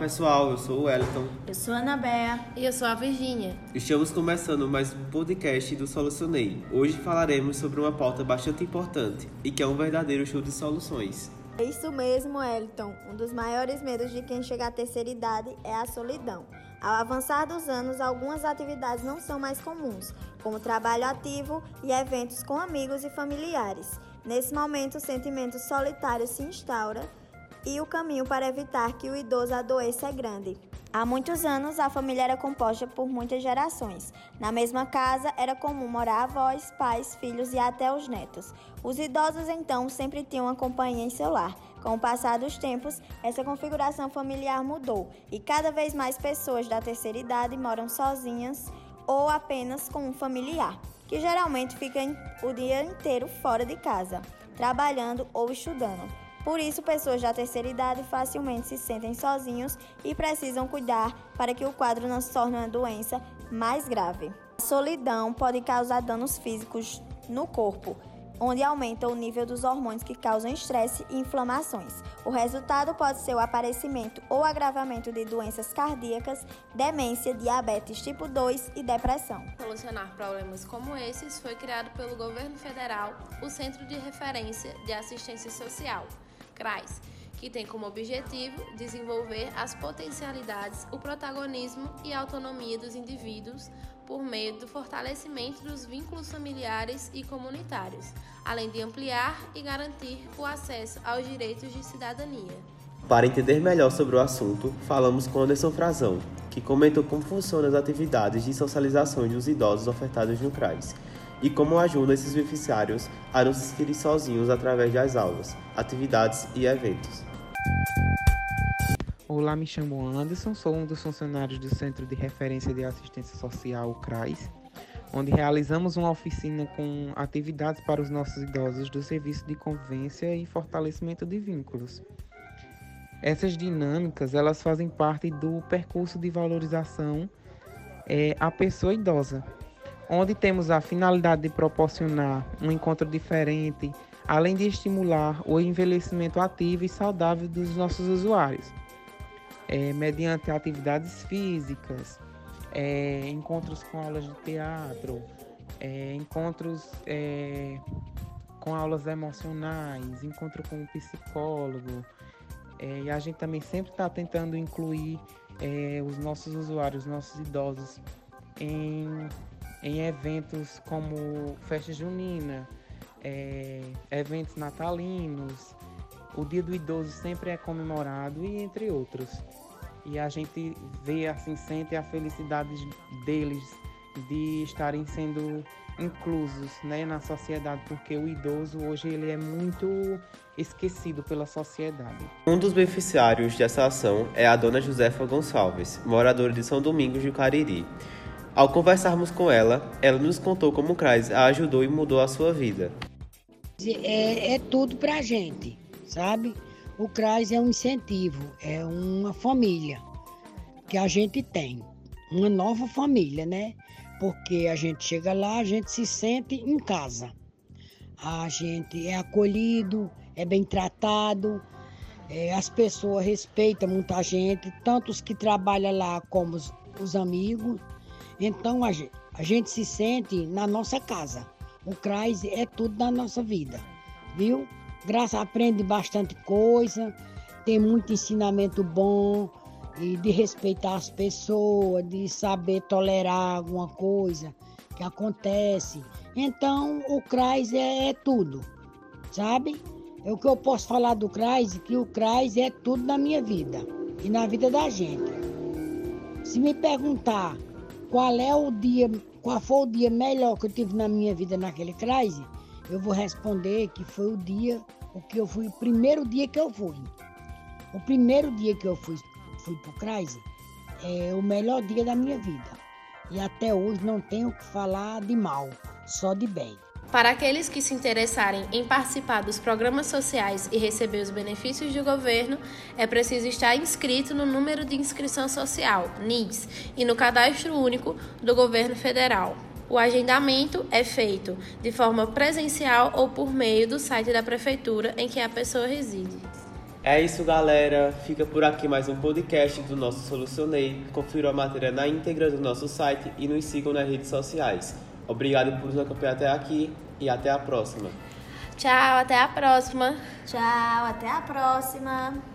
pessoal, eu sou o Wellington. Eu sou a Anabea. E eu sou a Virgínia. Estamos começando mais um podcast do Solucionei. Hoje falaremos sobre uma pauta bastante importante e que é um verdadeiro show de soluções. É isso mesmo, Wellington. Um dos maiores medos de quem chega à terceira idade é a solidão. Ao avançar dos anos, algumas atividades não são mais comuns, como trabalho ativo e eventos com amigos e familiares. Nesse momento, o sentimento solitário se instaura e o caminho para evitar que o idoso adoeça é grande. Há muitos anos, a família era composta por muitas gerações. Na mesma casa, era comum morar avós, pais, filhos e até os netos. Os idosos, então, sempre tinham uma companhia em seu lar. Com o passar dos tempos, essa configuração familiar mudou e cada vez mais pessoas da terceira idade moram sozinhas ou apenas com um familiar, que geralmente fica o dia inteiro fora de casa, trabalhando ou estudando. Por isso, pessoas da terceira idade facilmente se sentem sozinhos e precisam cuidar para que o quadro não se torne uma doença mais grave. A solidão pode causar danos físicos no corpo, onde aumenta o nível dos hormônios que causam estresse e inflamações. O resultado pode ser o aparecimento ou agravamento de doenças cardíacas, demência, diabetes tipo 2 e depressão. Para solucionar problemas como esses, foi criado pelo governo federal o Centro de Referência de Assistência Social CRAS, que tem como objetivo desenvolver as potencialidades, o protagonismo e a autonomia dos indivíduos por meio do fortalecimento dos vínculos familiares e comunitários, além de ampliar e garantir o acesso aos direitos de cidadania. Para entender melhor sobre o assunto, falamos com Anderson Frazão, que comentou como funcionam as atividades de socialização dos idosos ofertadas no CRAS e como ajuda esses beneficiários a não se sentirem sozinhos através das aulas, atividades e eventos. Olá, me chamo Anderson, sou um dos funcionários do Centro de Referência de Assistência Social, o CRAS, onde realizamos uma oficina com atividades para os nossos idosos do Serviço de Convivência e Fortalecimento de Vínculos. Essas dinâmicas, elas fazem parte do percurso de valorização é, à pessoa idosa, onde temos a finalidade de proporcionar um encontro diferente, além de estimular o envelhecimento ativo e saudável dos nossos usuários, é, mediante atividades físicas, é, encontros com aulas de teatro, é, encontros é, com aulas emocionais, encontro com o psicólogo. É, e a gente também sempre está tentando incluir é, os nossos usuários, os nossos idosos, em em eventos como festa junina, é, eventos natalinos, o Dia do Idoso sempre é comemorado e entre outros. E a gente vê assim, sente a felicidade deles de estarem sendo inclusos né, na sociedade, porque o idoso hoje ele é muito esquecido pela sociedade. Um dos beneficiários dessa ação é a dona Josefa Gonçalves, moradora de São Domingos de Cariri. Ao conversarmos com ela, ela nos contou como o CRAS a ajudou e mudou a sua vida. É, é tudo pra gente, sabe? O CRAS é um incentivo, é uma família que a gente tem, uma nova família, né? Porque a gente chega lá, a gente se sente em casa. A gente é acolhido, é bem tratado, é, as pessoas respeitam muita gente, tanto os que trabalham lá como os, os amigos. Então a gente, a gente se sente na nossa casa. O CRAS é tudo da nossa vida, viu? Graça aprende bastante coisa, tem muito ensinamento bom e de respeitar as pessoas, de saber tolerar alguma coisa que acontece. Então o CRAS é, é tudo, sabe? É o que eu posso falar do CRAS, que o CRAS é tudo na minha vida e na vida da gente. Se me perguntar qual é o dia, qual foi o dia melhor que eu tive na minha vida naquele CRAS, eu vou responder que foi o dia, o que eu fui, o primeiro dia que eu fui. O primeiro dia que eu fui, fui pro CRAS é o melhor dia da minha vida. E até hoje não tenho o que falar de mal, só de bem. Para aqueles que se interessarem em participar dos programas sociais e receber os benefícios do governo, é preciso estar inscrito no número de inscrição social, NIS, e no cadastro único do governo federal. O agendamento é feito de forma presencial ou por meio do site da prefeitura em que a pessoa reside. É isso, galera. Fica por aqui mais um podcast do nosso Solucionei. Confira a matéria na íntegra do nosso site e nos sigam nas redes sociais. Obrigado por nos acompanhar até aqui e até a próxima. Tchau, até a próxima. Tchau, até a próxima.